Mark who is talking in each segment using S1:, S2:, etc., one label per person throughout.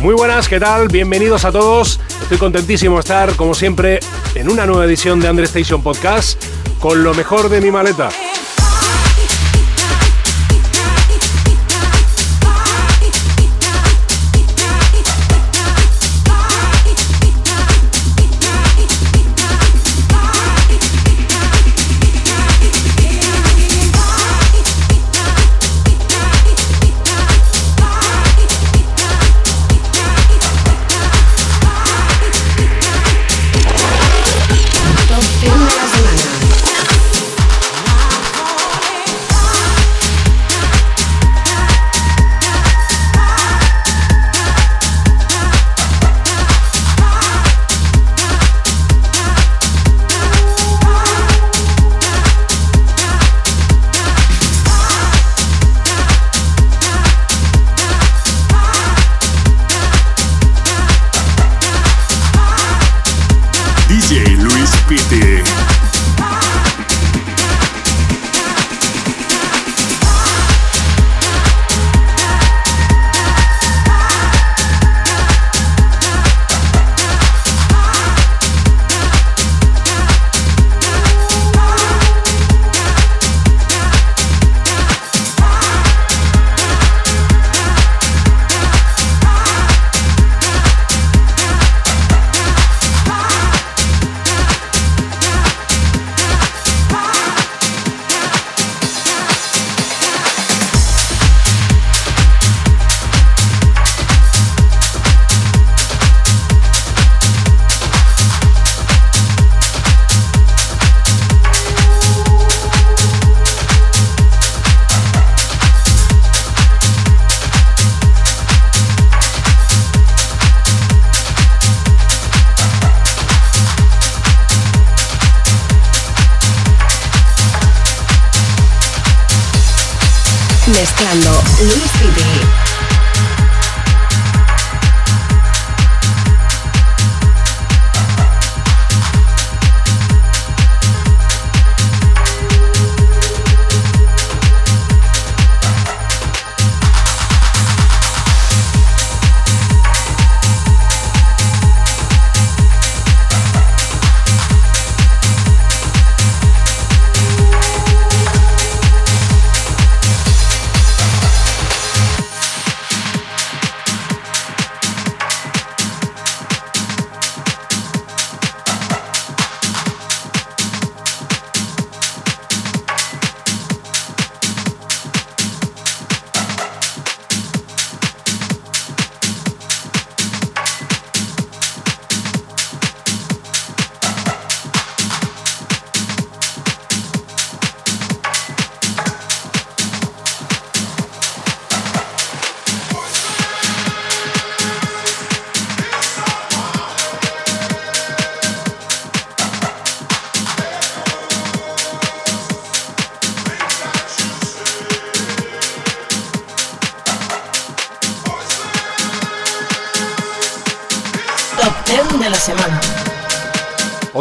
S1: Muy buenas, ¿qué tal? Bienvenidos a todos. Estoy contentísimo de estar, como siempre, en una nueva edición de Under Station Podcast con lo mejor de mi maleta.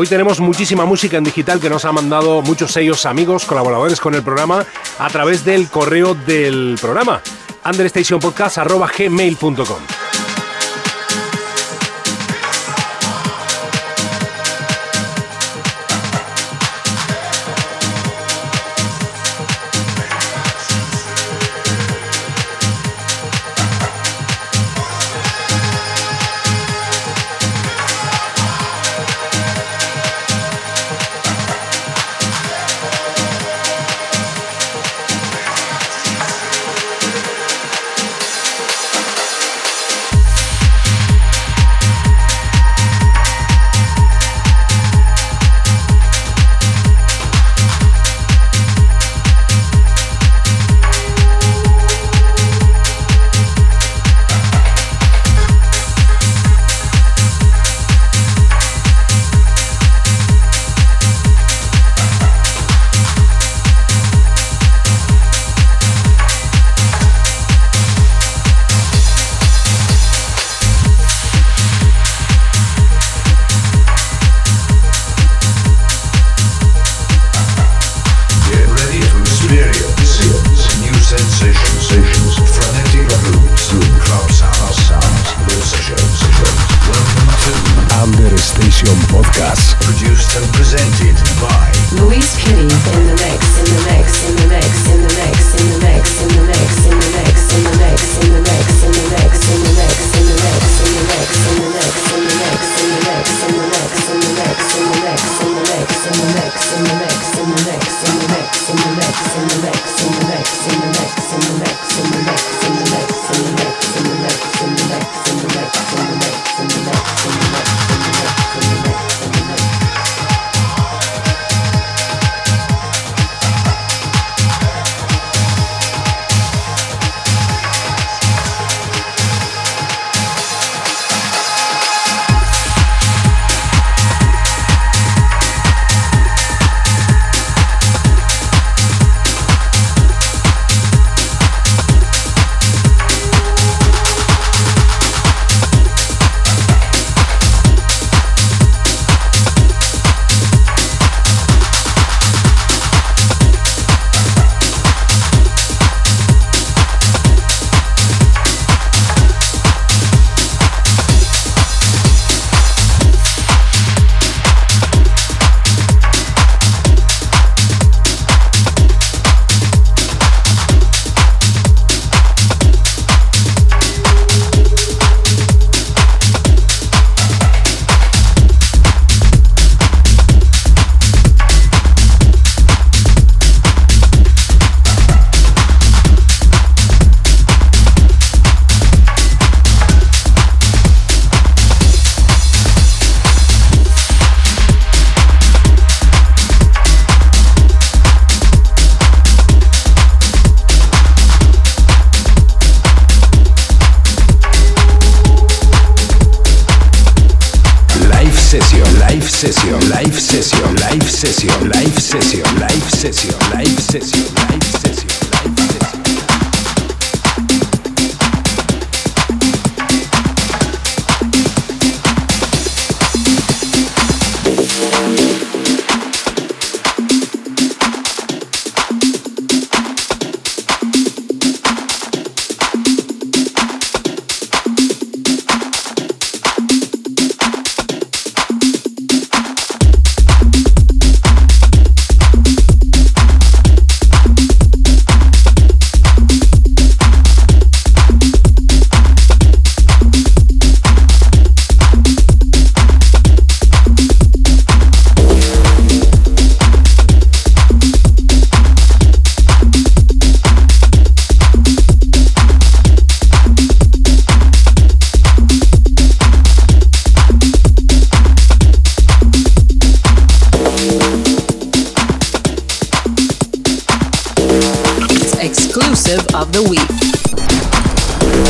S1: Hoy tenemos muchísima música en digital que nos ha mandado muchos sellos amigos, colaboradores con el programa a través del correo del programa understationpodcast.gmail.com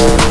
S2: Thank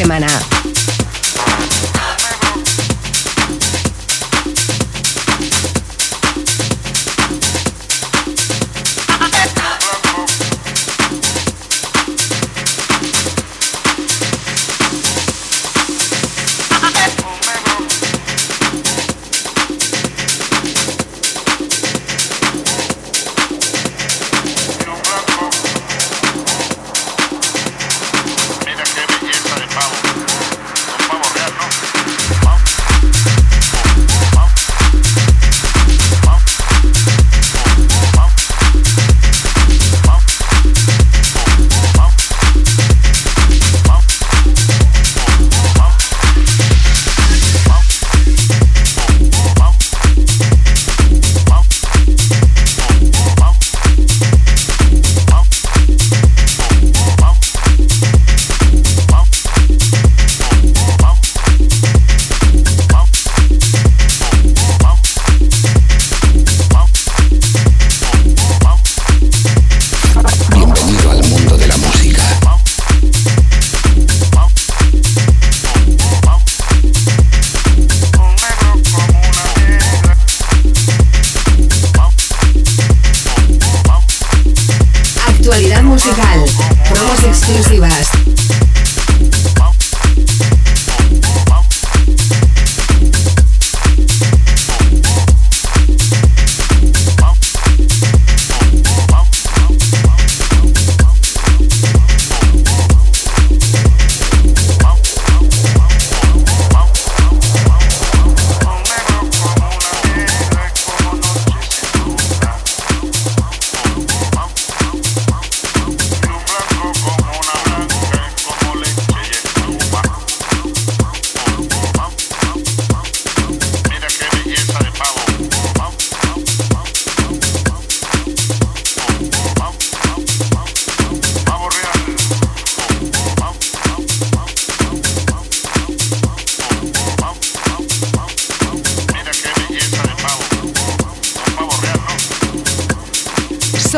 S3: Semana.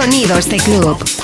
S3: Sonidos de Club.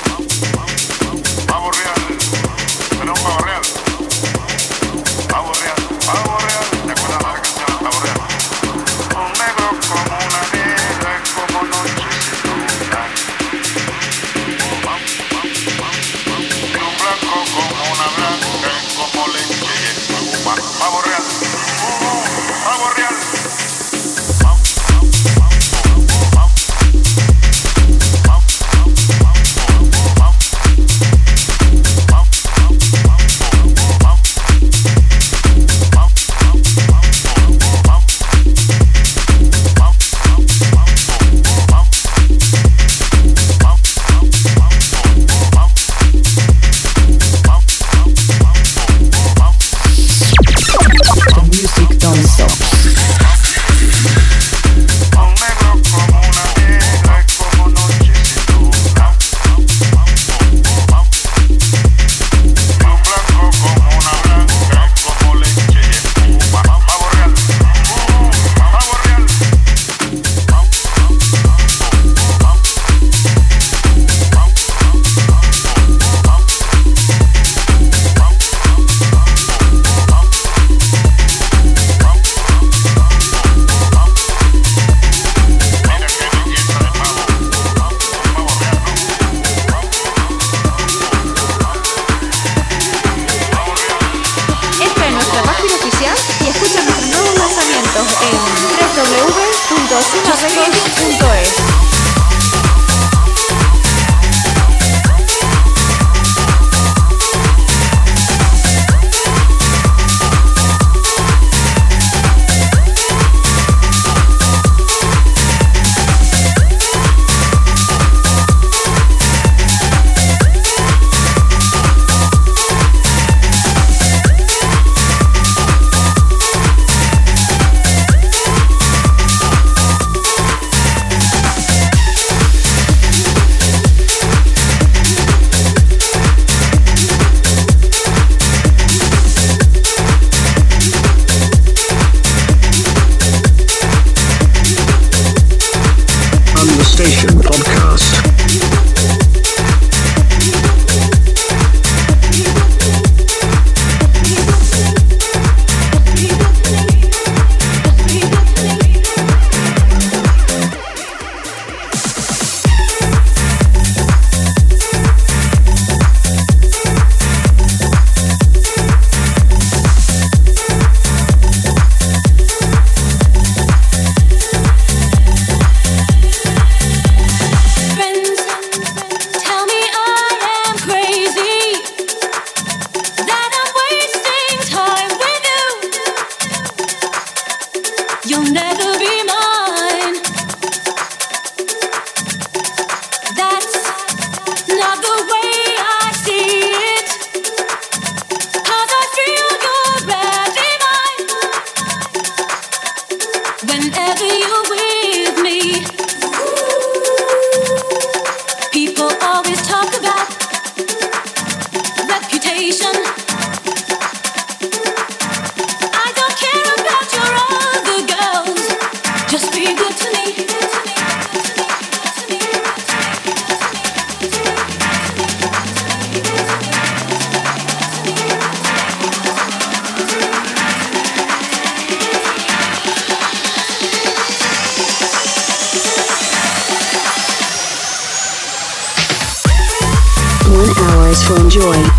S3: Enjoy.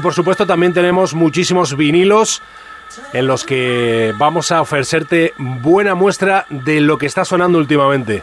S1: Y por supuesto también tenemos muchísimos vinilos en los que vamos a ofrecerte buena muestra de lo que está sonando últimamente.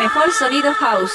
S4: Mejor sonido house.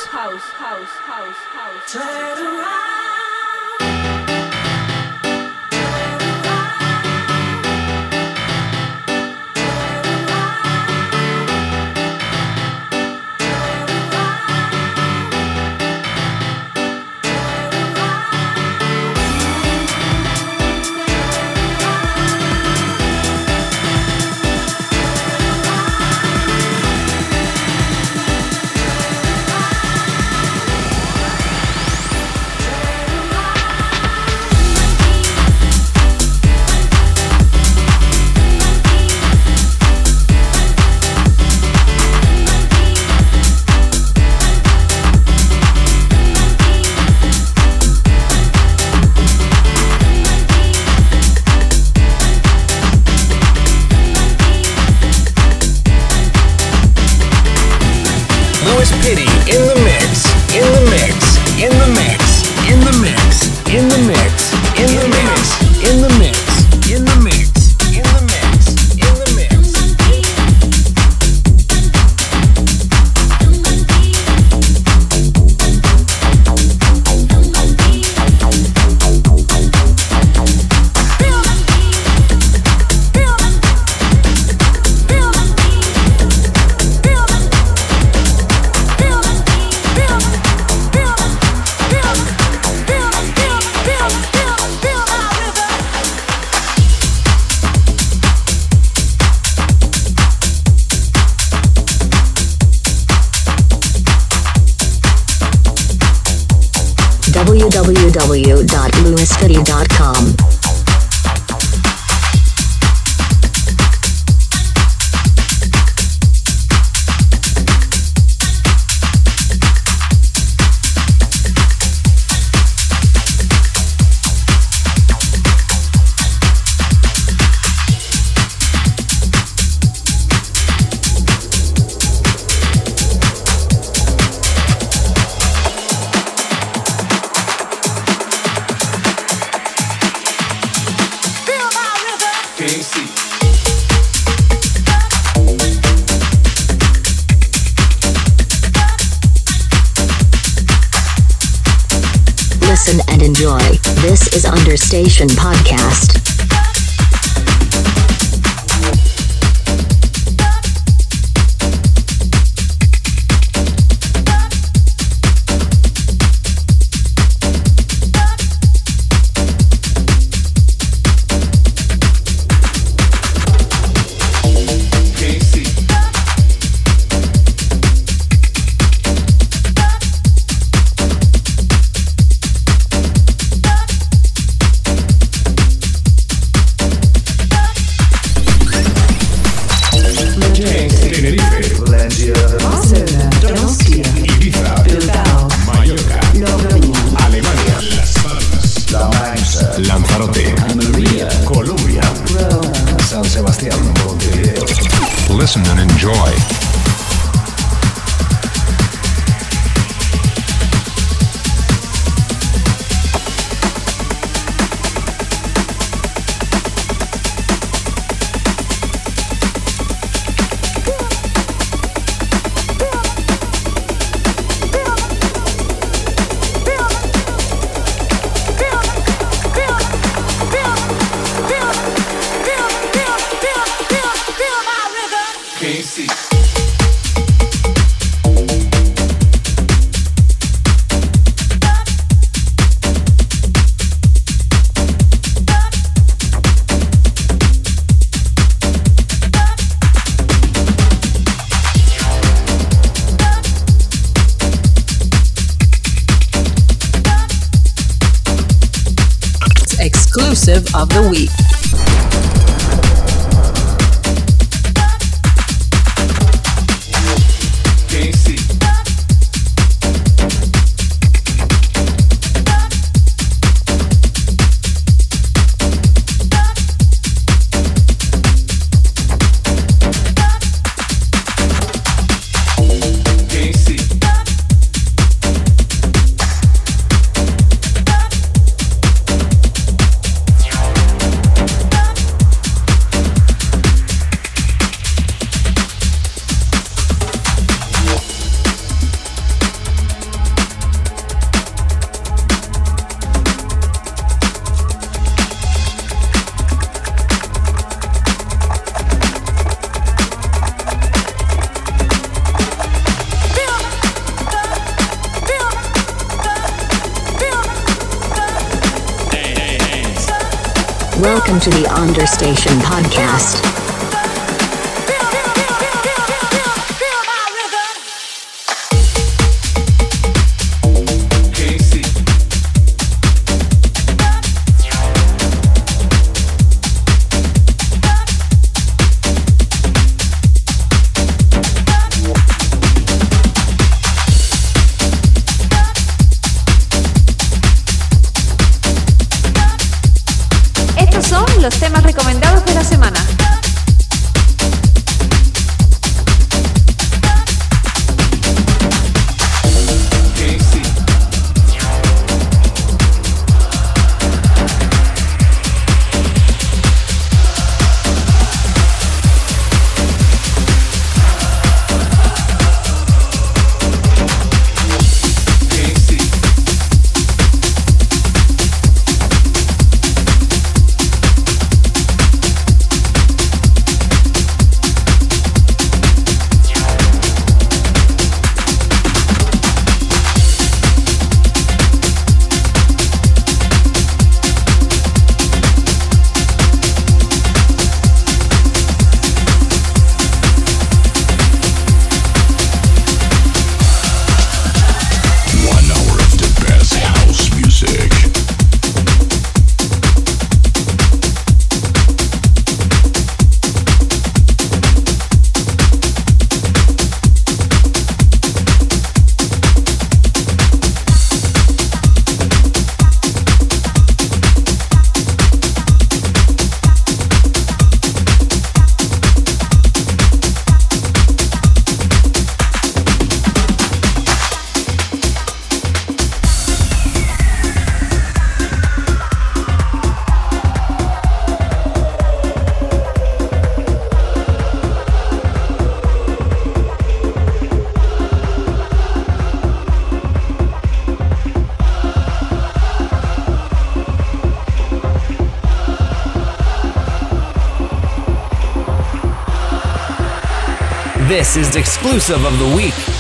S5: is
S6: exclusive of the week.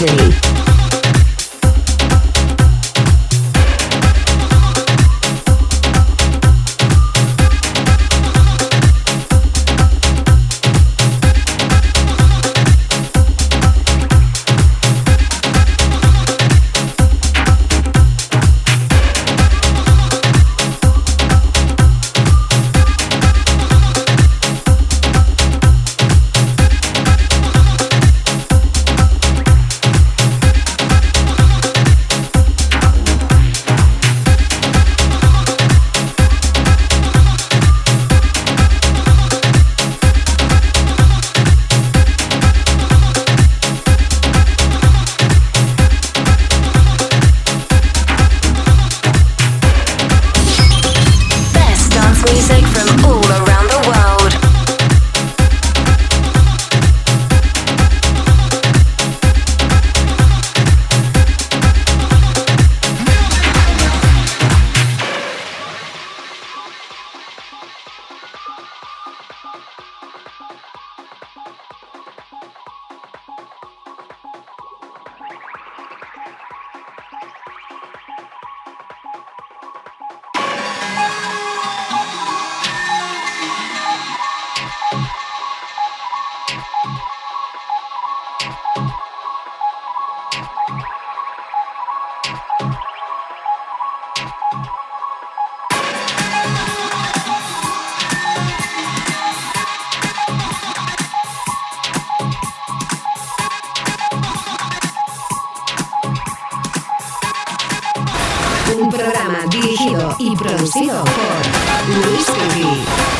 S3: Destiny. y producido por Luis
S2: Pipi.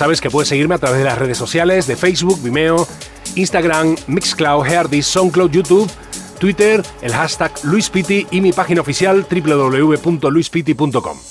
S1: Sabes que puedes seguirme a través de las redes sociales de Facebook, Vimeo, Instagram, Mixcloud, Heardis, SoundCloud, YouTube, Twitter, el hashtag LuisPiti y mi página oficial www.luispiti.com.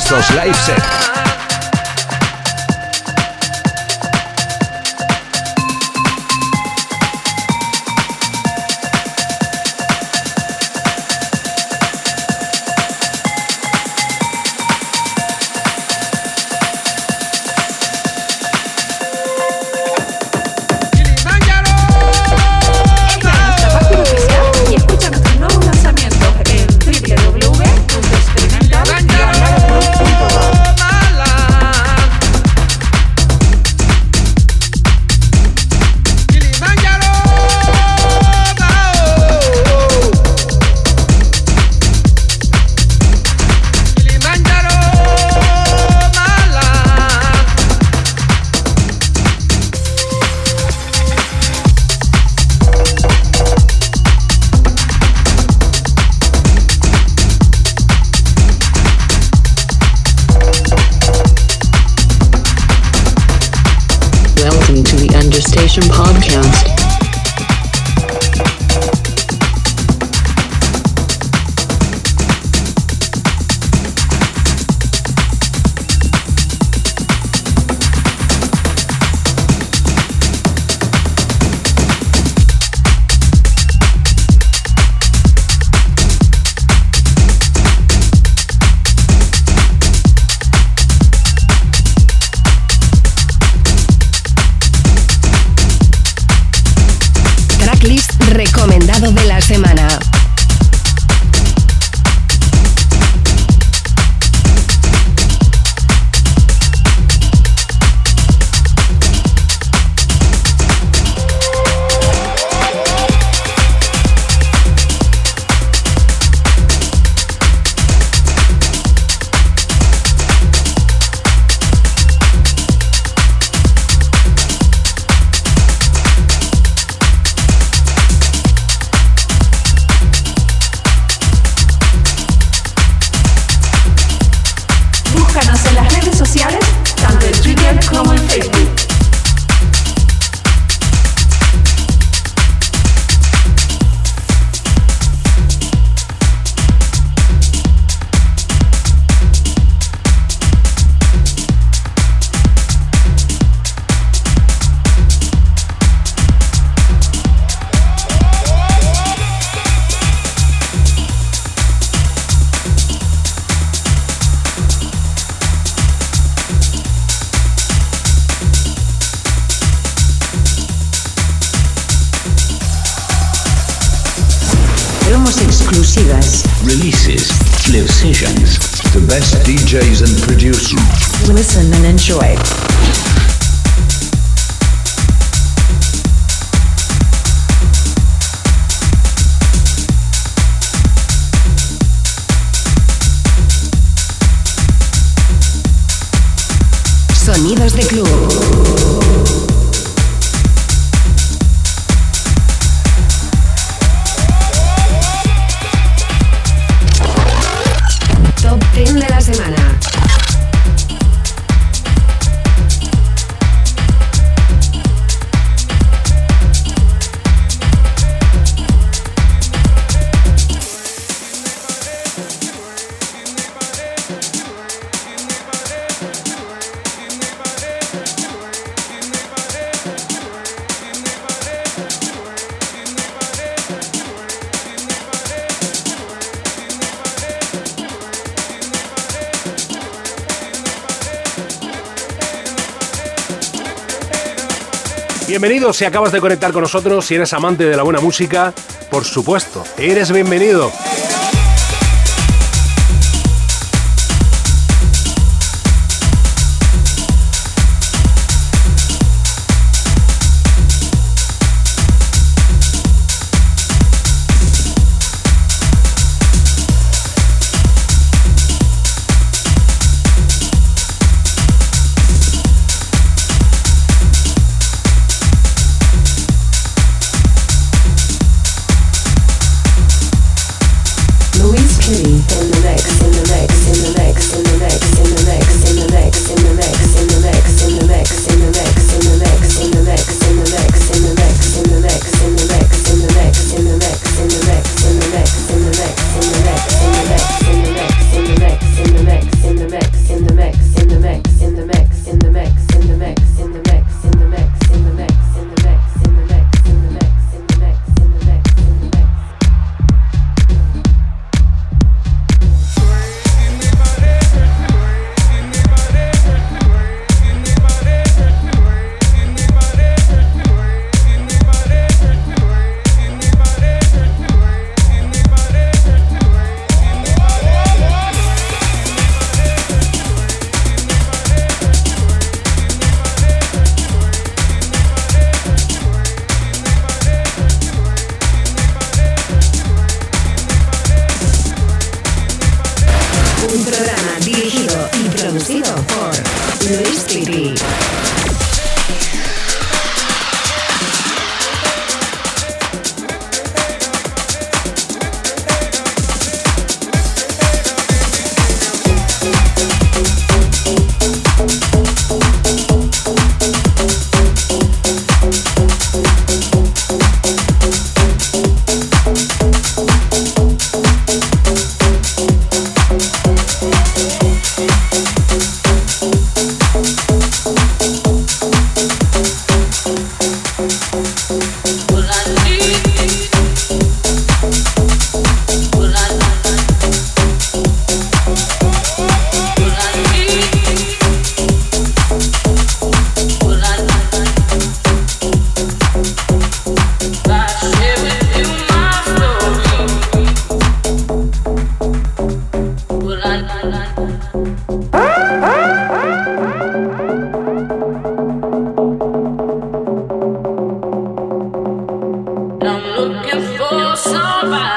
S1: nuestros live sets. Si acabas de conectar con nosotros, si eres amante de la buena música, por supuesto, eres bienvenido.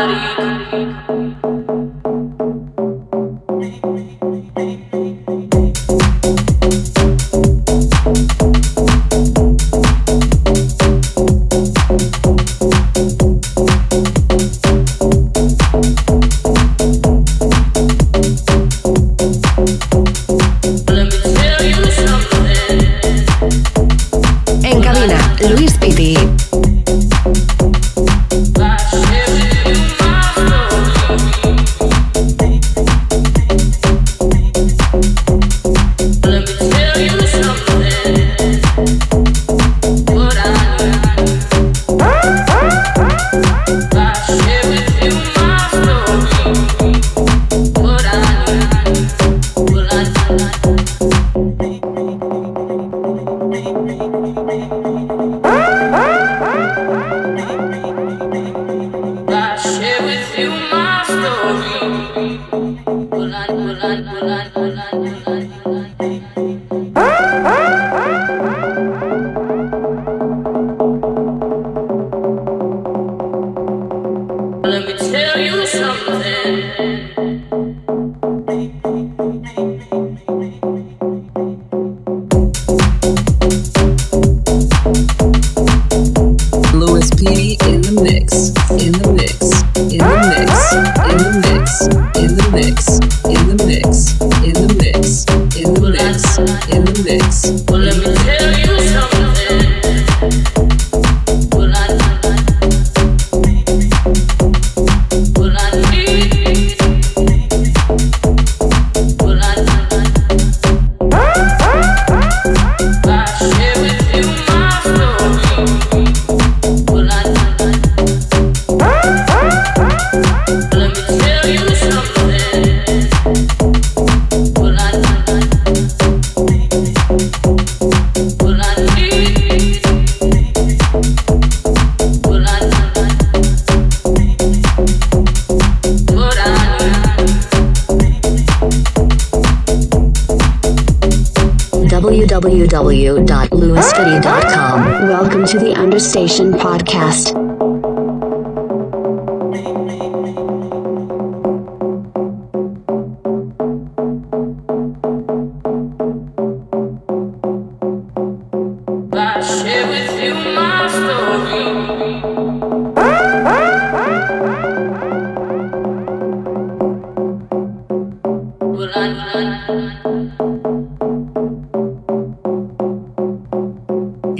S1: Tariq.
S7: www.lewisfitty.com. Welcome to the Understation Podcast.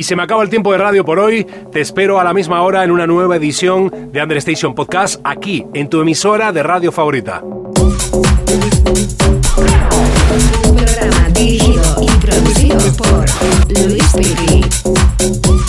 S1: Se me acaba el tiempo de radio por hoy. Te espero a la misma hora en una nueva edición de Understation Podcast aquí en tu emisora de radio favorita.
S3: Un programa dirigido y producido por Luis.